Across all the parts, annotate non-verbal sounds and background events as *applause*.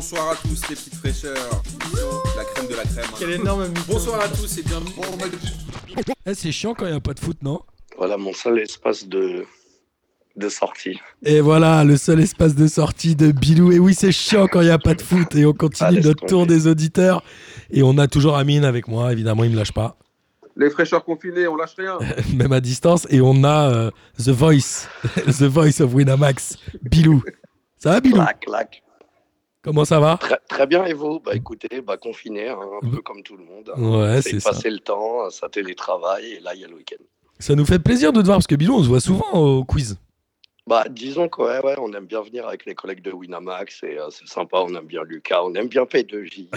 bonsoir à tous les petites fraîcheurs. La crème de la crème. hein. Quel énorme mytho. Bonsoir à tous et bienvenue. Eh, c'est chiant quand il n'y a pas de foot, non Voilà mon seul espace de, de sortie. Et voilà, le seul espace de sortie de Bilou. Et oui, c'est chiant quand il n'y a pas de foot. Et on continue laisse notre tour tomber. des auditeurs. Et on a toujours Amine avec moi, évidemment, il me lâche pas, Les fraîcheurs confinés, on lâche rien. *laughs* même à distance. Et on a euh, The Voice, *laughs* The Voice of Winamax, Bilou. Ça va, Bilou? Clac, clac. Comment ça va? Très, très bien, et vous? Bah écoutez, bah, confiné, hein, un peu comme tout le monde. Ouais, c'est passer le temps, ça télétravail, et là, il y a le week-end. Ça nous fait plaisir de te voir parce que Bilou, on se voit souvent au quiz. Bah, disons que ouais, ouais, on aime bien venir avec les collègues de Winamax, et euh, c'est sympa, on aime bien Lucas, on aime bien P2J.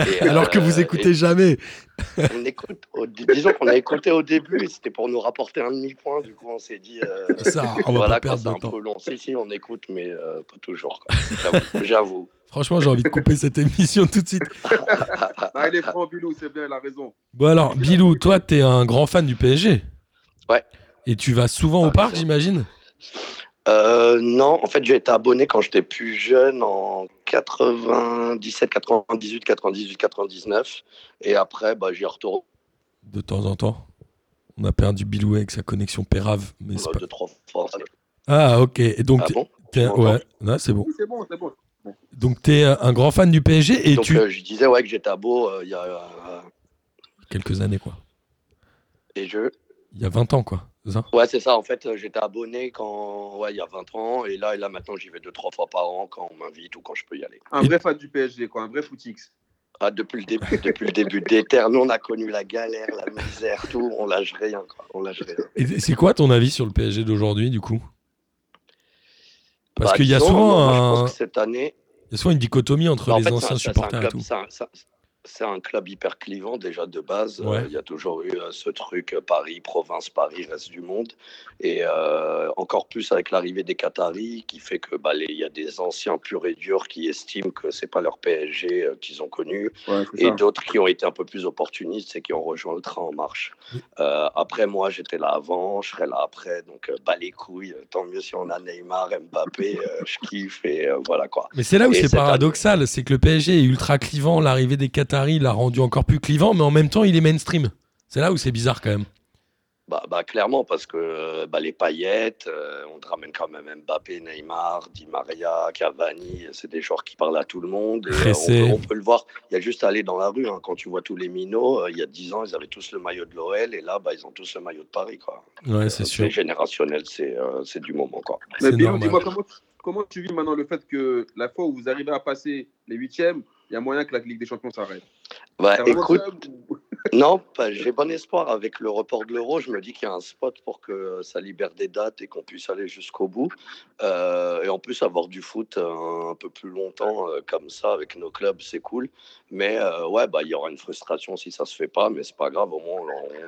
*laughs* Et, Alors que vous euh, écoutez jamais. *laughs* on écoute, au- disons qu'on a écouté au début, et c'était pour nous rapporter un demi-point, du coup on s'est dit... euh, Ça, on va voilà, pas quoi, perdre de un temps. peu long. Si, si, on écoute, mais euh, pas toujours. quoi. J'avoue. Franchement, j'ai envie de couper cette émission tout de suite. *laughs* Ah, il est franc, Bilou, c'est bien, il a raison. Bon alors, Bilou, toi, t'es un grand fan du PSG. Ouais. Et tu vas souvent au Ah, parc, j'imagine? Euh, non, en fait, j'ai été abonné quand j'étais plus jeune, en 97, 98, 98, 99. Et après, bah, j'y retourne De temps en temps. On a perdu Bilou avec sa connexion pérave. Mais c'est euh, pas... deux, trois fois. Ah, ok. Et donc, Ah bon? Tu ouais, c'est bon. Oui, c'est bon, c'est bon. Donc, t'es un grand fan du PSG et Donc, tu. euh, je disais ouais, que j'étais abo euh, il y a. euh, Quelques années, quoi. et je. Il y a 20 ans, quoi. C'est ça? Ouais, c'est ça. En fait, euh, j'étais abonné quand. Ouais, il y a 20 ans. Et là, et là maintenant, j'y vais deux, trois fois par an quand on m'invite ou quand je peux y aller. Un Et- vrai fan du PSG, quoi, un vrai footix. Ah, depuis le début, *laughs* depuis le début des terres, nous, on a connu la galère, la misère, tout. On lâche rien, quoi. On lâche rien. Et c'est quoi ton avis sur le PSG d'aujourd'hui, du coup? Parce Bah, qu'il y a souvent moi, je pense que cette année, il y a souvent une dichotomie entre en les fait, anciens supporters et tout. c'est un- c'est un- club hyper clivant déjà de base. Ouais. Euh, Il y a toujours eu euh, ce truc euh, Paris, province, Paris, reste du monde. Et euh, encore plus avec l'arrivée des Qataris qui fait que bah, les- il y a des anciens purs et durs qui estiment que c'est pas leur PSG qu'ils ont connu Ouais, et d'autres qui ont été un peu plus opportunistes et qui ont rejoint le train en marche. Euh, après, moi, j'étais là avant, je serai là après, donc bah les couilles. Tant mieux si on a Neymar, Mbappé, euh, je kiffe et euh, voilà quoi. Mais c'est là où c'est paradoxal, c'est que le PSG est ultra clivant, l'arrivée des Qataris l'a rendu encore plus clivant, mais en même temps il est mainstream. C'est là où c'est bizarre quand même. Bah, bah, clairement, parce que euh, bah, les paillettes, euh, on te ramène quand même Mbappé, Neymar, Di Maria, Cavani, c'est des joueurs qui parlent à tout le monde. et, euh, on, peut, on peut le voir, il y a juste à aller dans la rue. hein. quand tu vois tous les minots, euh, il y a 10 ans, ils avaient tous le maillot de l'OL, et là, bah, ils ont tous le maillot de Paris. Quoi. Ouais, c'est Euh, sûr. générationnel, c'est euh, du moment. Quoi. Mais dis-moi, comment, comment tu vis maintenant le fait que la fois où vous arrivez à passer les huitièmes, il y a moyen que la Ligue des Champions s'arrête. Bah, écoute, Non, j'ai bon espoir avec le report de l'euro. Je me dis qu'il y a un spot pour que ça libère des dates et qu'on puisse aller jusqu'au bout. Euh, et en plus, avoir du foot euh, un peu plus longtemps euh, comme ça avec nos clubs, c'est cool. Mais ouais, bah, il y aura une frustration si ça se fait pas, mais c'est pas grave. Au moins,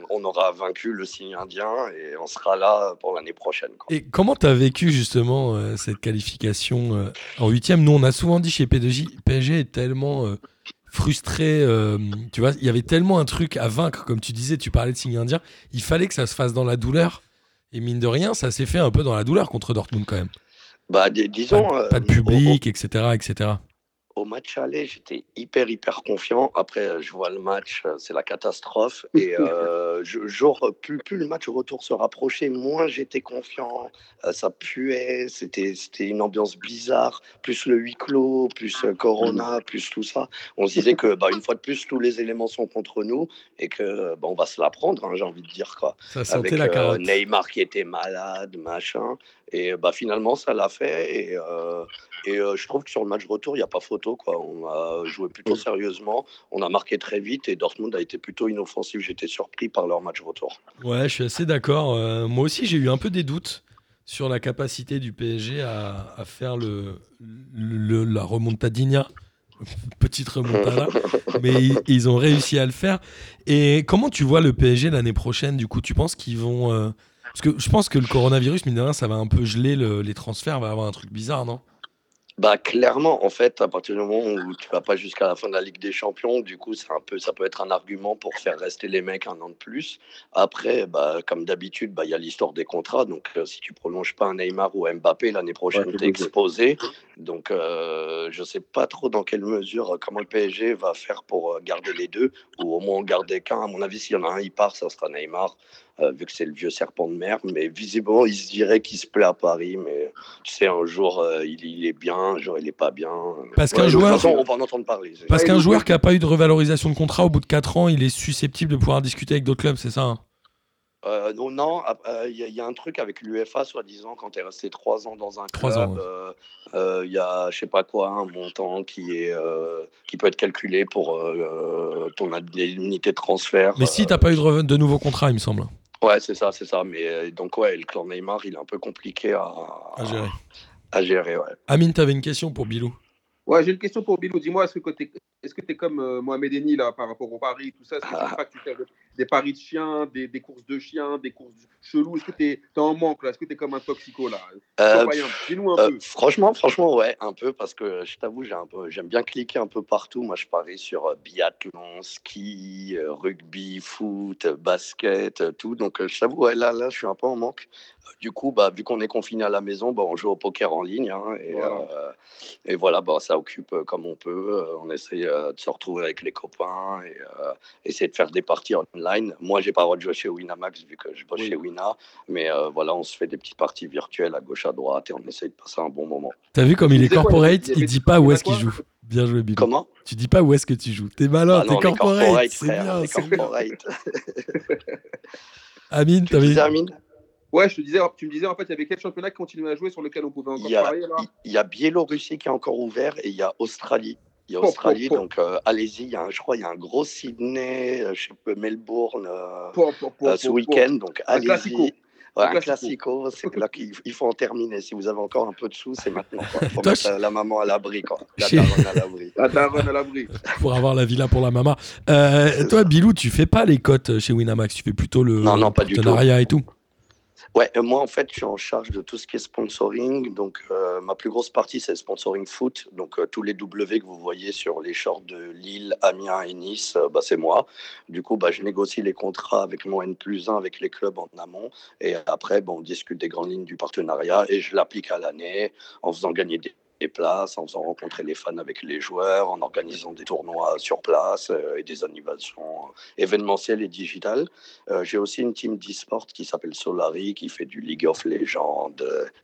on, aura vaincu le signe indien et on sera là pour l'année prochaine. Et comment t'as vécu justement cette qualification en huitième? Nous on a souvent dit chez P2J, PSG est tellement frustré, euh, tu vois, il y avait tellement un truc à vaincre, comme tu disais, tu parlais de signe indien, il fallait que ça se fasse dans la douleur. Et mine de rien, ça s'est fait un peu dans la douleur contre Dortmund quand même. Bah, dis- disons, Pas, euh, pas de au- public, etc., etc. Au match aller, j'étais hyper, hyper confiant. Après, euh, je vois le match, euh, c'est la catastrophe. Et *laughs* euh, je- genre, plus, plus le match retour se rapprochait, moins j'étais confiant. Euh, ça puait, c'était une ambiance bizarre. Plus le huis clos, plus Corona, plus tout ça. On se disait que, bah, une fois de plus, tous les éléments sont contre nous et que bah, on va se la prendre, hein, j'ai envie de dire. quoi Ça sentait avec la euh, carotte. Neymar qui était malade, machin. Et bah, finalement, ça l'a fait. Et, euh, et euh, je trouve que sur le match retour, il n'y a pas photo. Quoi. On a joué plutôt sérieusement. On a marqué très vite. Et Dortmund a été plutôt inoffensif. J'étais surpris par leur match retour. Ouais, je suis assez d'accord. Euh, moi aussi, j'ai eu un peu des doutes sur la capacité du PSG à, à faire le, le- la remontadinha. *laughs* Petite remontada. *laughs* mais ils, ils ont réussi à le faire. Et comment tu vois le PSG l'année prochaine Du coup, tu penses qu'ils vont. Parce que je pense que le coronavirus, mine de rien, ça va un peu geler le- les transferts. Va avoir un truc bizarre, non? Bah clairement, en fait, à partir du moment où tu vas pas jusqu'à la fin de la Ligue des Champions, du coup, c'est un peu, ça peut être un argument pour faire rester les mecs un an de plus. Après, bah, comme d'habitude, bah, il y a l'histoire des contrats. Donc, euh, si tu prolonges pas un Neymar ou un Mbappé l'année prochaine, Ouais, tu es exposé. Donc, euh, je sais pas trop dans quelle mesure, comment le PSG va faire pour euh, garder les deux, ou au moins en garder qu'un. À mon avis, s'il y en a un, il part, ça sera Neymar, euh, vu que c'est le vieux serpent de mer. Mais visiblement, il se dirait qu'il se plaît à Paris. Mais tu sais, un jour, euh, il, il est bien, un jour, il est pas bien. Parce qu'un joueur- façon, on va en entendre parler. Parce qu'un il- joueur qui n'a pas eu de revalorisation de contrat au bout de 4 ans, il est susceptible de pouvoir discuter avec d'autres clubs, c'est ça hein? Euh, non, non, il y, a- y a un truc avec l'UFA, soi-disant, quand tu es resté trois ans dans un club, ans, ouais. euh, euh, il y a, je sais pas quoi, un montant qui, est, euh, qui peut être calculé pour euh, ton indemnité de transfert. Mais si t'as pas eu de nouveau contrat, il me semble, Ouais, c'est ça, c'est ça. Mais euh, donc, ouais, le clan Neymar, il est un peu compliqué à, à gérer. à gérer, ouais. Amine, t'avais une question pour Bilou Ouais, j'ai une question pour Bilou. Dis-moi, est-ce que tu es, est-ce que es comme euh, Mohamed Eni là, par rapport au pari, tout ça? Est-ce que Ah. tu pas que tu fais des paris de chiens, des, des courses de chiens, des courses cheloues Est-ce que tu es, en manque là? Est-ce que tu es comme un toxico là? Euh, Dis-nous un Euh, peu. franchement, franchement, ouais, un peu, parce que je t'avoue, j'aime bien cliquer un peu partout. Moi, je parie sur euh, biathlon, ski, rugby, foot, basket, tout. Donc, je t'avoue, ouais, là, là, je suis un peu en manque. Du coup, bah, vu qu'on est confiné à la maison, bah, on joue au poker en ligne. hein, et, Voilà. euh, et voilà, bah, ça occupe euh, comme on peut. Euh, on essaie euh, de se retrouver avec les copains et euh, essayer de faire des parties online. Moi, j'ai pas le droit de jouer chez Winamax vu que je bosse Oui. chez Wina. Mais euh, voilà, on se fait des petites parties virtuelles à gauche, à droite et on essaie de passer un bon moment. T'as vu comme il est corporate, il il dit pas où est-ce qu'il joue. Bien joué, Bilou. Comment? Tu dis pas où est-ce que tu joues. T'es malin, Ah t'es corporate. C'est bien, est c'est bien. corporate. *laughs* Amine, Tu disais, Amine Ouais, je te disais, tu me disais en fait, il y avait quel championnat qui continuait à jouer sur lequel on pouvait encore il y, a, il y a Biélorussie qui est encore ouvert et il y a Australie. Il y a Australie, donc euh, allez-y. Il y a un, je crois il y a un gros Sydney, euh, je sais pas, Melbourne euh, Pour- pour- pour- euh, ce week-end. Donc Un classico. allez-y. Ouais, Un classico. c'est là qu'il il faut en terminer. Si vous avez encore un peu de sous, c'est maintenant. Il *laughs* faut Toi, mettre la, la maman à l'abri. quoi. La daronne à l'abri. La daronne à l'abri. *laughs* pour avoir la villa pour la mama. Euh, toi, Bilou, tu fais pas les cotes chez Winamax, tu fais plutôt le Non, non, pas du tout. partenariat et tout? Ouais, euh, moi en fait, je suis en charge de tout ce qui est sponsoring. Donc, euh, ma plus grosse partie, c'est sponsoring foot. Donc, euh, tous les W que vous voyez sur les shorts de Lille, Amiens et Nice, bah, c'est moi. Du coup, bah, je négocie les contrats avec mon N plus 1, avec les clubs en amont. Et après, bah, on discute des grandes lignes du partenariat et je l'applique à l'année en faisant gagner des des places, en faisant rencontrer les fans avec les joueurs, en organisant des tournois sur place euh, et des animations euh, événementielles et digitales. Euh, J'ai aussi une team d'e-sport qui s'appelle Solari, qui fait du League of Legends,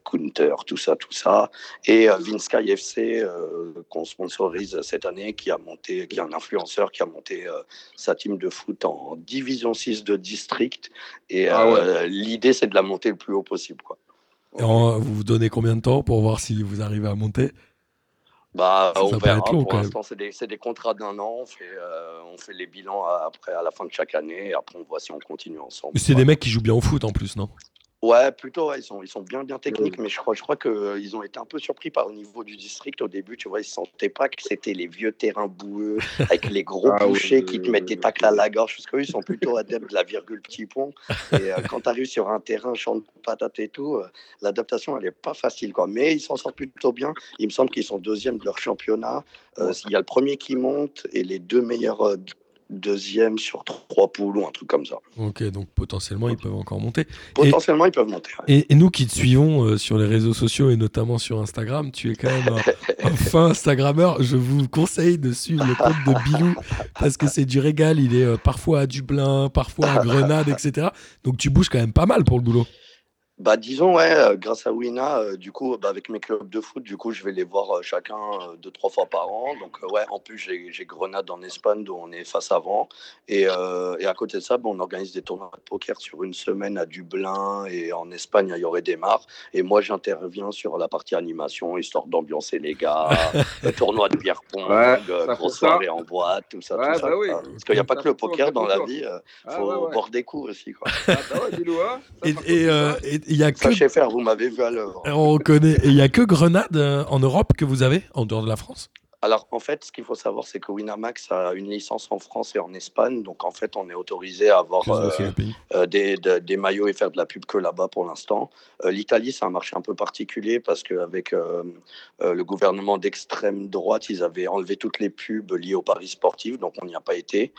Counter, tout ça, tout ça. Et Vinsky FC, qu'on sponsorise cette année, qui a monté, qui est un influenceur qui a monté sa team de foot en Division 6 de district. Et Ah ouais. l'idée, c'est de la monter le plus haut possible. Quoi. En- vous vous donnez combien de temps pour voir si vous arrivez à monter? Bah, Ça, on ça verra. long, Pour l'instant, c'est des, contrats d'un an. On fait, euh, on fait les bilans à- après, à la fin de chaque année. Et après, on voit si on continue ensemble. Mais C'est Ouais. des mecs qui jouent bien au foot en plus, non? Ouais, plutôt, ouais, ils, sont, ils sont bien, bien techniques, mais je crois, je crois qu'ils ont été un peu surpris par le niveau du district au début. Tu vois, ils ne sentaient pas que c'était les vieux terrains boueux *laughs* avec les gros Ah bouchers qui te mettent des tacles à la gorge, parce qu'eux, ils sont plutôt adeptes de la virgule petit pont. Et euh, quand tu arrives sur un terrain champ de patates et tout, euh, l'adaptation, elle n'est pas facile. Quoi. Mais ils s'en sortent plutôt bien. Il me semble qu'ils sont deuxièmes de leur championnat. Euh, Il y a le premier qui monte et les deux meilleurs deuxièmes sur trois poules ou un truc comme ça. Ok, donc potentiellement ils peuvent encore monter. Potentiellement, ils peuvent monter. ouais. Et, et nous qui te suivons euh, sur les réseaux sociaux et notamment sur Instagram, tu es quand même un, *laughs* un fin Instagrammeur. Je vous conseille de suivre le compte de Bilou parce que c'est du régal. Il est euh, parfois à Dublin, parfois à Grenade, etc. Donc tu bouges quand même pas mal pour le boulot. Bah disons ouais, euh, grâce à Wina, euh, du coup bah, avec mes clubs de foot, du coup je vais les voir euh, chacun euh, deux trois fois par an. Donc euh, ouais, en plus j'ai Grenade en Espagne dont on est face avant. Et, euh, et à côté de ça, bah, on organise des tournois de poker sur une semaine à Dublin et en Espagne à Yoré des Mars. Et moi j'interviens sur la partie animation histoire d'ambiancer les gars, *laughs* le tournoi de bière pong, Ouais, euh, ça grosse ça. soirée en boîte, tout ça, Ouais, tout ça. bah oui. quoi. Parce qu'il n'y a pas Ça que le ça, poker ça dans la ça. vie, il Ah, faut ouais, ouais. boire des coups aussi. Quoi. Ah, bah hein. Ça, euh, ça. et il y a que Sachez faire, vous m'avez vu à l'œuvre. on connaît et il y a que Grenade euh, en Europe que vous avez en dehors de la France? Alors, en fait, ce qu'il faut savoir, c'est que Winamax a une licence en France et en Espagne. Donc, en fait, on est autorisé à avoir euh, euh, des, de- des maillots et faire de la pub que là-bas pour l'instant. Euh, L'Italie, c'est un marché un peu particulier parce qu'avec le gouvernement d'extrême droite, ils avaient enlevé toutes les pubs liées aux paris sportifs. Donc, on n'y a pas été.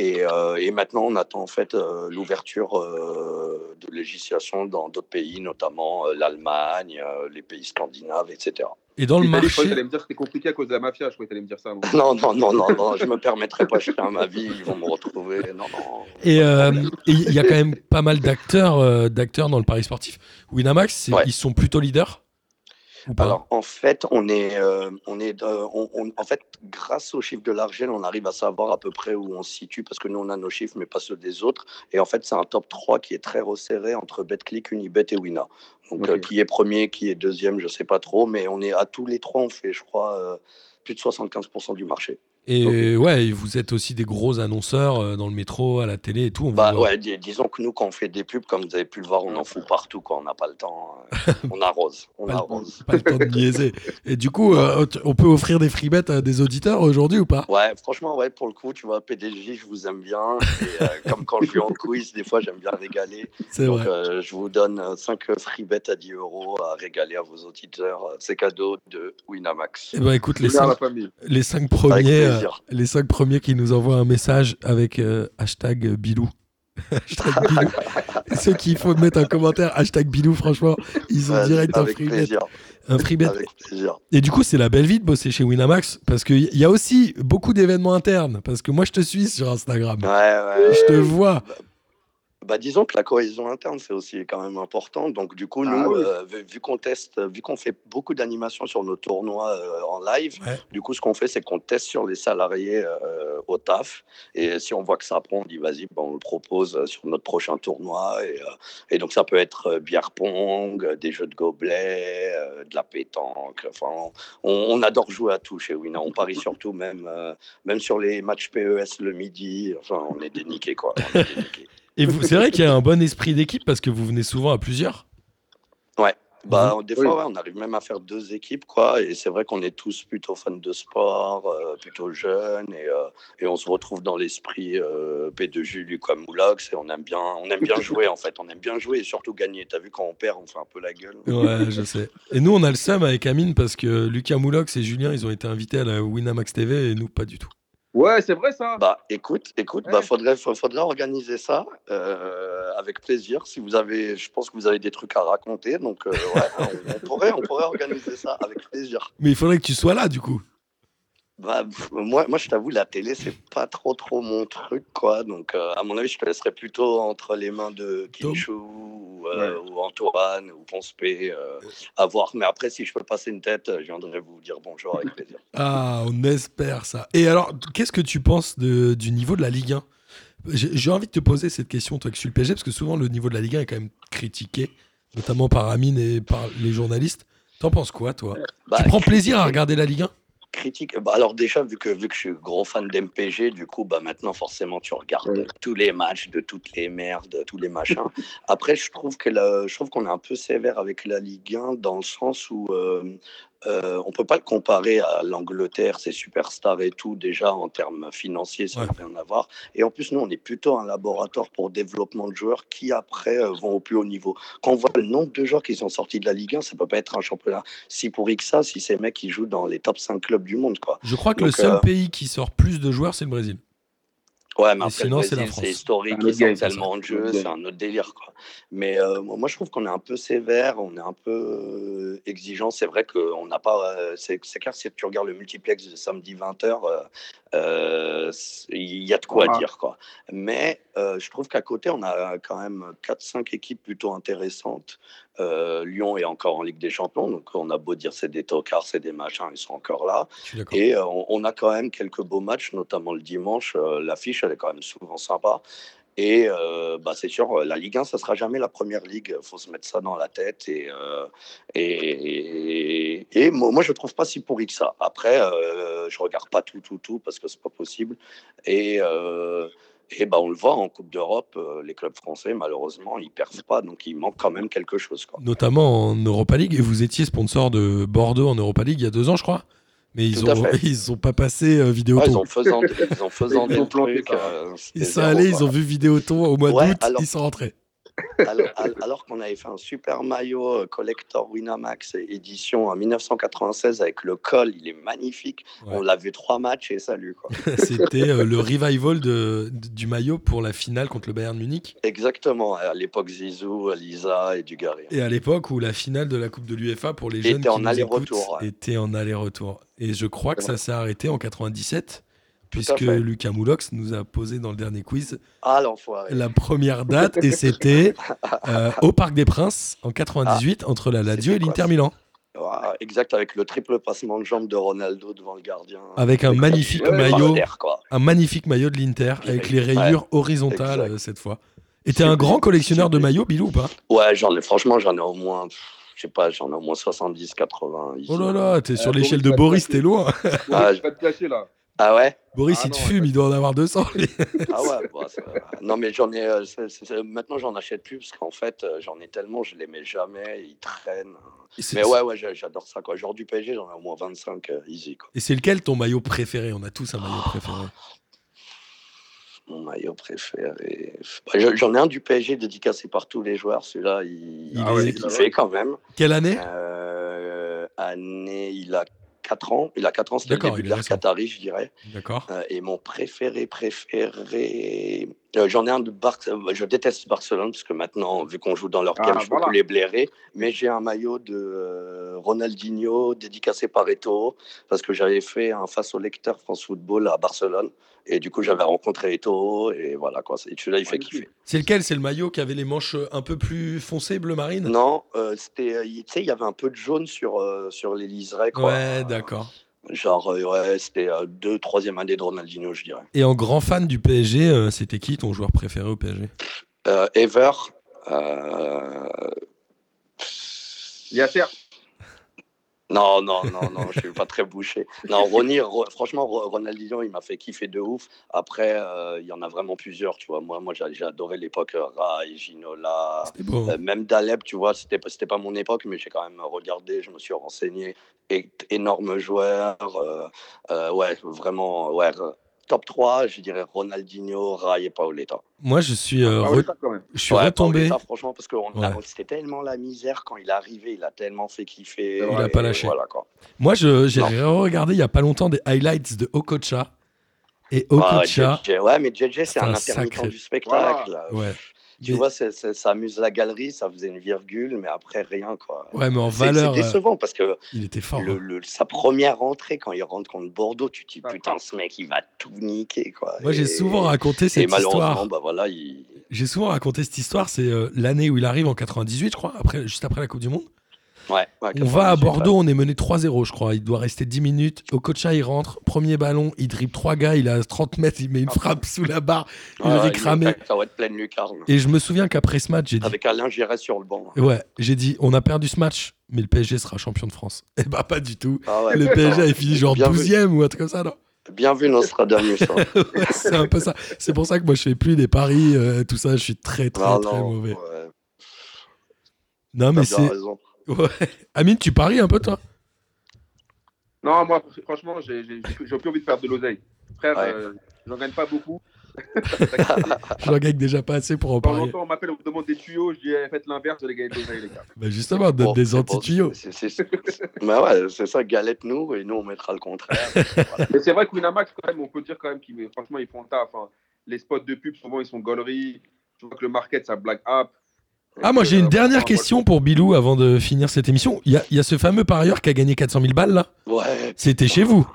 Et, euh, et maintenant, on attend en fait euh, l'ouverture euh, de législation dans d'autres pays, notamment euh, l'Allemagne, euh, les pays scandinaves, etc. Et dans le L'Italie, je croyais que marché, me dire que c'était compliqué à cause de la mafia. Je croyais que me dire ça. non *laughs* Non, non, non, non, non, je me permettrai pas, je à ma vie, ils vont me retrouver. Non, non. et euh, il y a quand même pas mal d'acteurs euh, d'acteurs dans le Paris sportif. Winamax, Ouais. ils sont plutôt leaders? Alors, en fait, on est, euh, on est, euh, on- on- en fait, grâce au chiffre de l'Argel, on arrive à savoir à peu près où on se situe parce que nous, on a nos chiffres, mais pas ceux des autres. Et en fait, c'est un top 3 qui est très resserré entre BetClick, Unibet et Wina. Donc, euh, qui est premier, qui est deuxième, je sais pas trop, mais on est à tous les trois, on fait, je crois, plus de 75% du marché. Et ouais, et vous êtes aussi des gros annonceurs euh, dans le métro, à la télé et tout. on Bah voit. ouais, dis- disons que nous, quand on fait des pubs, comme vous avez pu le voir, on en fout partout, quand on n'a pas le temps. euh, on arrose, on *laughs* Pas le- arrose. Pas le temps de niaiser. Et du coup, euh, on peut offrir des free bets à des auditeurs aujourd'hui ou pas? Ouais, franchement, ouais, pour le coup, tu vois, PDJ, je vous aime bien. Et, euh, comme quand je suis en quiz, des fois, j'aime bien régaler. *laughs* C'est Donc, vrai. euh, je vous donne 5 free bets à 10 euros à régaler à vos auditeurs. C'est cadeau de Winamax. Eh ben, écoute, les Bien, la cinq, famille. les cinq premiers, plaisir. les cinq premiers qui nous envoient un message avec euh, hashtag Bilou. *laughs* hashtag Bilou. *laughs* Ceux qui faut mettre un commentaire hashtag Bilou, franchement, ils ont direct un free bet. Un free bet. Avec plaisir. Et du coup, c'est la belle vie de bosser chez Winamax parce qu'il y a aussi beaucoup d'événements internes. Parce que moi, je te suis sur Instagram. Ouais, ouais. Je te vois. Bah, disons que la cohésion interne, c'est aussi quand même important. Donc, du coup, nous, Ah oui. euh, vu vu qu'on teste, vu qu'on fait beaucoup d'animations sur nos tournois euh, en live, Ouais. du coup, ce qu'on fait, c'est qu'on teste sur les salariés euh, au taf. Et si on voit que ça prend, on dit vas-y, bah, on le propose euh, sur notre prochain tournoi. Et, euh, et donc, ça peut être euh, bière pong, euh, des jeux de gobelets, euh, de la pétanque. Enfin, on, on adore jouer à tout chez Wina. On parie *laughs* surtout même, euh, même sur les matchs PES le midi. Enfin, on est déniqués, quoi. On est déniqués. Et vous, c'est vrai qu'il y a un bon esprit d'équipe parce que vous venez souvent à plusieurs? Bah, des Oui. fois, ouais, on arrive même à faire deux équipes, quoi. Et c'est vrai qu'on est tous plutôt fans de sport, euh, plutôt jeunes, et, euh, et on se retrouve dans l'esprit euh, P2J, Lucas Moulox, et on aime bien, on aime bien jouer, en fait. On aime bien jouer et surtout gagner. T'as vu quand on perd, on fait un peu la gueule. Ouais, je sais. Et nous, on a le seum avec Amine parce que Lucas Moulox et Julien, ils ont été invités à la Winamax TV et nous, pas du tout. Ouais, c'est vrai ça. Bah, écoute, écoute, Ouais. bah, faudrait, fa- faudrait organiser ça euh, avec plaisir. Si vous avez, je pense que vous avez des trucs à raconter, donc euh, ouais, *laughs* on, on pourrait, on pourrait organiser ça avec plaisir. Mais il faudrait que tu sois là, du coup. Bah, moi, moi, je t'avoue, la télé, c'est pas trop, trop mon truc, quoi. Donc, euh, à mon avis, je te laisserais plutôt entre les mains de. Kinchou ou, euh, ou Antoine ou Ponce euh, à voir. Mais après, si je peux passer une tête, je viendrai vous dire bonjour avec plaisir. *laughs* Ah, on espère ça. Et alors, qu'est-ce que tu penses de- du niveau de la Ligue 1 J'ai j'ai envie de te poser cette question, toi qui suis le PSG, parce que souvent le niveau de la Ligue 1 est quand même critiqué, notamment par Amine et par les journalistes. T'en penses quoi, toi? Bah, Tu prends plaisir à regarder la Ligue 1 critique. Bah, alors déjà, vu que, vu que je suis gros fan d'MPG, du coup, bah, maintenant, forcément, tu regardes Ouais. tous les matchs de toutes les merdes, tous les machins. *laughs* Après, trouve je trouve qu'on est un peu sévère avec la Ligue 1 dans le sens où euh, euh, on peut pas le comparer à l'Angleterre, ses superstars et tout, déjà en termes financiers, ça n'a Ouais. rien à voir. Et en plus, nous, on est plutôt un laboratoire pour développement de joueurs qui, après, euh, vont au plus haut niveau. Quand on voit le nombre de joueurs qui sont sortis de la Ligue 1, ça peut pas être un championnat si pourri que ça, si ces mecs qui jouent dans les top 5 clubs du monde, quoi. Je crois que Donc, le seul euh, pays qui sort plus de joueurs, c'est le Brésil. Ouais, mais après, sinon, c'est la Brésil, France. c'est historique, C'est sont c'est tellement de jeu, Un autre c'est un autre délire. Quoi. Mais euh, moi, je trouve qu'on est un peu sévère, on est un peu euh, exigeant. C'est vrai qu'on n'a pas. euh, c'est c'est clair, si tu regardes le multiplex de samedi 20h, il y a de quoi Ah. dire. Quoi. Mais euh, je trouve qu'à côté, on a quand même 4-5 équipes plutôt intéressantes. Euh, Lyon est encore en Ligue des Champions, donc on a beau dire c'est des tocards, c'est des machins, ils sont encore là. Et euh, on, a quand même quelques beaux matchs, notamment le dimanche. Euh, L'affiche, elle est quand même souvent sympa. Et euh, bah, c'est sûr, euh, la Ligue 1, ça sera jamais la première ligue. Il faut se mettre ça dans la tête. Et, euh, et, et, et moi, je trouve pas si pourri que ça. Après, euh, je regarde pas tout, tout, tout, parce que c'est pas possible. Et, euh, et bah, on le voit en Coupe d'Europe, euh, les clubs français, malheureusement, ils perdent pas. Donc, il manque quand même quelque chose. Quoi. Notamment en Europa League. Et vous étiez sponsor de Bordeaux en Europa League il y a deux ans, je crois. Mais ils ont, *laughs* ils ont pas passé euh, Vidéoton. *laughs* ils ont faisant, ils ont faisant Ils des trucs. euh, Ils sont zéro, allés, quoi. ils ont vu Vidéoton au mois Ouais, d'août, alors- ils sont rentrés. Alors, al- alors qu'on avait fait un super maillot euh, collector Winamax édition en 1996 avec le col, il est magnifique. Ouais. On l'a vu trois matchs et salut. *laughs* C'était euh, le revival de, du maillot pour la finale contre le Bayern Munich. Exactement, à l'époque Zizou, Lisa et Dugarry. Et à l'époque où la finale de la Coupe de l'UEFA pour les Était jeunes qui en aller-retour, ouais. était en aller-retour. Et je crois que ça s'est arrêté en 97 Tout à puisque. Lucas Moulox nous a posé dans le dernier quiz Ah la première date et *laughs* c'était euh, au Parc des Princes en 98 entre la Lazio et l'Inter Milan exact, avec le triple passement de jambe de Ronaldo devant le gardien. avec un magnifique Ouais, maillot un magnifique maillot de l'Inter avec les Ouais, rayures horizontales exact. euh, cette fois. Et t'es un grand collectionneur de maillots, Bilou, ou pas? Ouais, j'en ai, franchement, j'en ai au moins, je sais pas, j'en ai au moins 70, 80. ici. Oh là là, t'es sur Euh, l'échelle Boris de Boris, t'es loin. Ah, je vais te cacher là. Ah ouais? Boris, Ah il te non, fume, ouais. il doit en avoir 200. lui. Ah ouais, bon, c'est- non mais j'en ai, euh, maintenant j'en achète plus parce qu'en fait euh, j'en ai tellement, je les mets jamais, ils traînent. Mais ouais, ouais, j'a- j'adore ça quoi. Genre du PSG, j'en ai au moins 25 euh, easy quoi. Et c'est lequel ton maillot préféré? On a tous un maillot préféré. Mon maillot préféré. Bah, je- J'en ai un du PSG dédicacé par tous les joueurs. Celui-là, il, Il il est- fait kiffer quand même. Quelle année? Euh, année, il a 4 ans. Il a 4 ans, c'était le début de l'ère. Qatari, je dirais. D'accord. Euh, et mon préféré, préféré. Euh, J'en ai un de Barcelone. Je déteste Barcelone parce que maintenant, vu qu'on joue dans leur Ah, game, je peux voilà. plus les blairer. Mais j'ai un maillot de euh, Ronaldinho dédicacé par Eto'o parce que j'avais fait un face au lecteur France Football à Barcelone. Et du coup, j'avais rencontré Eto'o. Et voilà quoi. Et celui-là, il fait kiffer. C'est lequel? C'est le maillot qui avait les manches un peu plus foncées, bleu marine? Non, euh, c'était. euh, Tu sais, il y avait un peu de jaune sur, euh, sur les liserés. Quoi. Ouais, d'accord. Genre, euh, ouais, c'était euh, deux, troisième année de Ronaldinho, je dirais. Et en grand fan du PSG, euh, c'était qui ton joueur préféré au PSG Euh, Ever. euh, Yasser. Non, non, non, non, je suis pas très bouché. Non, Ronny, Ro- franchement, Ro- Ronaldinho, il m'a fait kiffer de ouf. Après, euh, il y en a vraiment plusieurs, tu vois. Moi, moi j'ai adoré l'époque euh, Rai, Ginola, beau. euh, même Daleb, tu vois. C'était pas, pas mon époque, mais j'ai quand même regardé, je me suis renseigné. Et, énorme joueur. euh, ouais, vraiment, ouais. Top 3, je dirais Ronaldinho, Rai et Paoletta. Moi, je suis, euh, Ah re- ouais, ça, quand même. je suis Ouais, retombé. Paoletta, franchement, parce que Ouais. c'était tellement la misère quand il est arrivé, il a tellement fait kiffer. Il a et pas lâché. Voilà, quoi. Moi, je- j'ai regardé il y a pas longtemps des highlights de Okocha. Et Ouais, Okocha, JJ, ouais, mais JJ, c'est un un intermittent sacré- du spectacle. ouais. Tu Mais- vois, ça amuse la galerie, ça faisait une virgule, mais après rien, quoi. Ouais, mais en valeur, C'est euh, décevant parce que il était fort. le, hein. le- sa première entrée, quand il rentre contre Bordeaux, tu te dis putain, ce mec, il va tout niquer, quoi. Moi, j'ai souvent raconté Et cette malheureusement, histoire. bah voilà, il. J'ai souvent raconté cette histoire. C'est euh, l'année où il arrive en 98, je crois, après, juste après la Coupe du Monde. Ouais, ouais, On va à 98, Bordeaux, on est mené 3-0, je crois. Il doit rester 10 minutes. Okocha, il rentre. Premier ballon, il dribble trois gars. Il est à 30 mètres, il met une Ah. frappe sous la barre. Il ouais. Ouais, cramé. Ça va être pleine lucarne. Et je me souviens qu'après ce match, j'ai dit Avec Alain Giresse sur le banc. Ouais, j'ai dit, on a perdu ce match, mais le PSG sera champion de France. Eh bah, pas du tout. Ah Le. PSG a fini genre Bien vu. 12ème ou un truc comme ça, non? Bien vu Nostradamus. hein. *laughs* Ouais, C'est un peu ça. C'est pour ça que moi, je fais plus des paris, euh, tout ça. Je suis très, très, Non, très non, mauvais. ouais, Non, mais c'est. Ouais. Amine, tu paries un peu, toi? Non, moi, franchement, j'ai plus envie de perdre de l'oseille. Frère, Ouais. euh, j'en gagne pas beaucoup. *laughs* J'en gagne déjà pas assez pour en De temps en parier. temps, on m'appelle, on me demande des tuyaux. Je dis, eh, faites l'inverse, vous allez gagner de l'oseille, les gars. Bah, justement, on donne Bon, des anti-tuyaux. Bah ouais, c'est ça, galette-nous et nous on mettra le contraire. Voilà. *laughs* Mais c'est vrai que Winamax, quand même, on peut dire quand même qu'ils franchement, ils font le taf. hein. Les spots de pub, souvent, ils sont gauleries. Tu vois que le market, ça blague up. Ah, moi, j'ai une dernière question pour Bilou avant de finir cette émission. Il y a, il y a ce fameux parieur qui a gagné 400 000 balles, là. Ouais. C'était chez vous.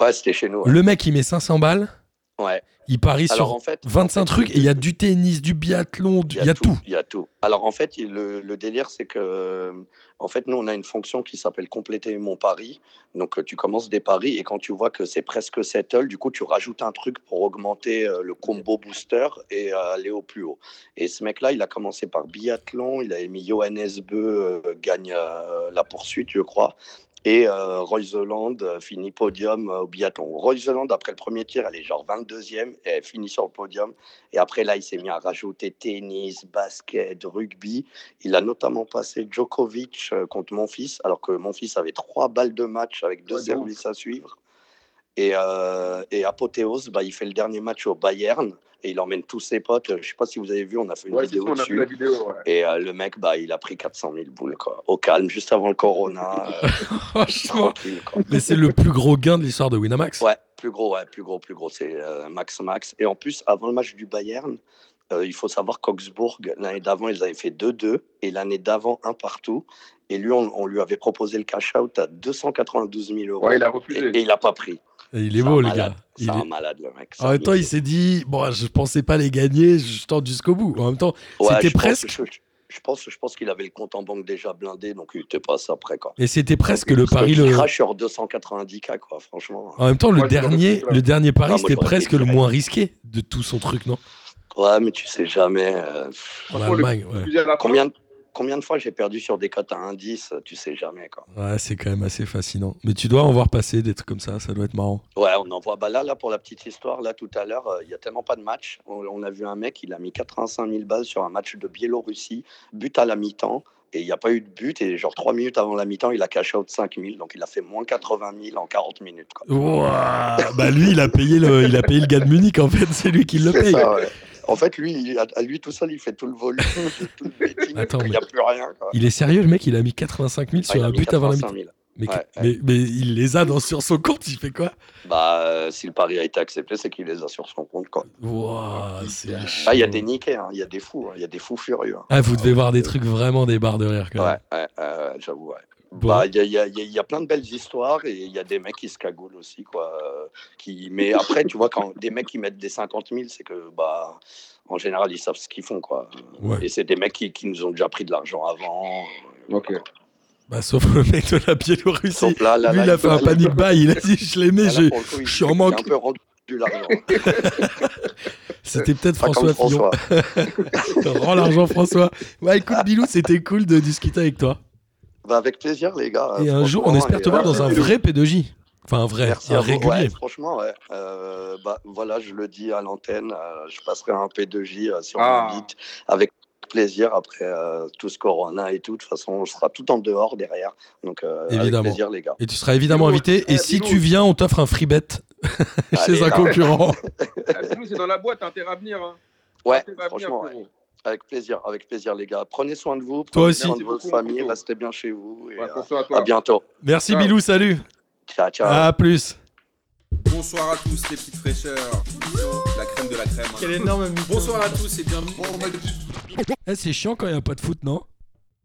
Ouais, c'était chez nous. Ouais. Le mec, il met 500 balles. Ouais. Il parie Alors sur en fait, 25 en fait, trucs et il y a du tennis, du biathlon, du- il y a tout. Il y a tout. Alors en fait, le, le délire, c'est que euh, en fait, nous, on a une fonction qui s'appelle compléter mon pari. Donc, euh, tu commences des paris et quand tu vois que c'est presque settle, du coup, tu rajoutes un truc pour augmenter euh, le combo booster et euh, aller au plus haut. Et ce mec-là, il a commencé par biathlon. Il avait mis Johannes Beu euh, gagne euh, la poursuite, je crois. Et euh, Royceland euh, finit podium euh, au biathlon. Royceland, après le premier tir, elle est genre 22e et elle finit sur le podium. Et après, là, il s'est mis à rajouter tennis, basket, rugby. Il a notamment passé Djokovic euh, contre mon fils, alors que mon fils avait trois balles de match avec deux Ouais, services à suivre. Et, euh, et bah, il fait le dernier match au Bayern et il emmène tous ses potes. Je ne sais pas si vous avez vu, on a fait une Ouais, vidéo ça, on a fait dessus. la vidéo. ouais. Et euh, le mec, bah, il a pris 400 000 boules, quoi. Au calme, juste avant le corona. *laughs* euh, Franchement. tranquille, quoi. Mais c'est le plus gros gain de l'histoire de Winamax. Ouais, plus gros, ouais, plus gros, plus gros. C'est euh, Max Max. Et en plus, avant le match du Bayern, euh, il faut savoir qu'Augsbourg, l'année d'avant, ils avaient fait 2-2 et l'année d'avant, un partout. Et lui, on, on lui avait proposé le cash-out à 292 000 euros. Ouais, il a et, refusé. et il n'a pas pris. Et il est beau, le gars. C'est Il un est- malade, le mec. En même temps, il s'est dit bon, je pensais pas les gagner, je tente jusqu'au bout. En même temps, Ouais, c'était je pense- presque- Je, je pense, je pense qu'il avait le compte en banque déjà blindé, donc il était pas ça près, quoi. et c'était presque le pari. il Le... crache sur 290 k, quoi, franchement. En même temps, le Moi, dernier, le dernier pari, Ah, c'était presque le moins risqué de tout son truc, non? Ouais, mais tu sais jamais. euh, En Allemagne, ouais. La fin, combien, de fois j'ai perdu sur des cotes à indice Tu sais jamais, quoi. Ouais, c'est quand même assez fascinant. Mais tu dois en voir passer des trucs comme ça, ça doit être marrant. Ouais, on en voit. Bah là, là, pour la petite histoire, là, tout à l'heure, euh, il y a tellement pas de match. On, on a vu un mec, il a mis 85 000 balles sur un match de Biélorussie, but à la mi-temps. Et il n'y a pas eu de but. Et genre, trois minutes avant la mi-temps, il a cash out 5 000. Donc, il a fait moins 80 000 en 40 minutes. Quoi. Bah lui, il a payé le, il a payé le gars de Munich en fait, c'est lui qui le paye. ça, ouais. En fait, lui, il- à lui tout seul, il fait tout le volume, *laughs* tout le betting. Attends, il n'y a plus rien. Quoi. Il est sérieux, le mec, il a mis 85 000 Ah, sur un but avant la 85 mi-temps. 000. Mais, Ouais, mais, mais il les a dans, sur son compte, il fait quoi? Bah, euh, si le pari a été accepté, c'est qu'il les a sur son compte. Quoi. C'est Ah, il y a des niqués, hein, il y a des fous, hein, il y a des fous furieux. hein. Ah, vous devez voir des trucs vraiment des barres de rire quand même. Ouais, ouais, ouais, j'avoue. Bah, il y, a, il y a- il y a- il y a plein de belles histoires et il y a des mecs qui se cagoulent aussi. Quoi, euh, qui... Mais après, tu vois, quand des mecs qui mettent des 50 000, c'est que, bah, en général, ils savent ce qu'ils font. Quoi. Ouais. Et c'est des mecs qui, qui nous ont déjà pris de l'argent avant. Ok. Bah, sauf le mec de la Biélorussie. Sauf là, là, Lui, là, il a fait un panic buy, il a dit je l'ai mis, là, je- coup, suis en manque. a un peu rendu l'argent. C'était peut-être comme François Fillon. François. *laughs* Rends l'argent, François. Ouais, écoute, *laughs* Bilou, c'était cool de discuter avec toi. Bah, avec plaisir, les gars. Et un jour, on franchement, espère te voir euh, dans un *laughs* vrai P2J. Enfin, un vrai, Merci un régulier. Ouais, franchement, ouais. Euh, bah, voilà, je le dis à l'antenne. euh, je passerai un P2J euh, sur Ah. mon beat avec plaisir après euh, tout ce Corona et tout. De toute façon, on sera tout en dehors derrière. Donc, euh, avec Évidemment. plaisir, les gars. Et tu seras évidemment invité. Et si tu viens, on t'offre un free bet *laughs* chez Allez, un concurrent. Ah, c'est dans la boîte, t'as intérêt à venir. Hein. Ouais, à venir, franchement, ouais. Avec plaisir, avec plaisir, les gars. Prenez soin de vous. Toi prenez aussi. soin de votre famille. Restez bien chez vous. Et, Ouais, euh, à à toi. bientôt. Merci, Ciao. Bilou. Salut. Ciao, ciao. À plus. Bonsoir à tous les petites fraîcheurs, la crème de la crème. énorme Bonsoir à tous et bienvenue. Eh, c'est chiant quand il n'y a pas de foot, non?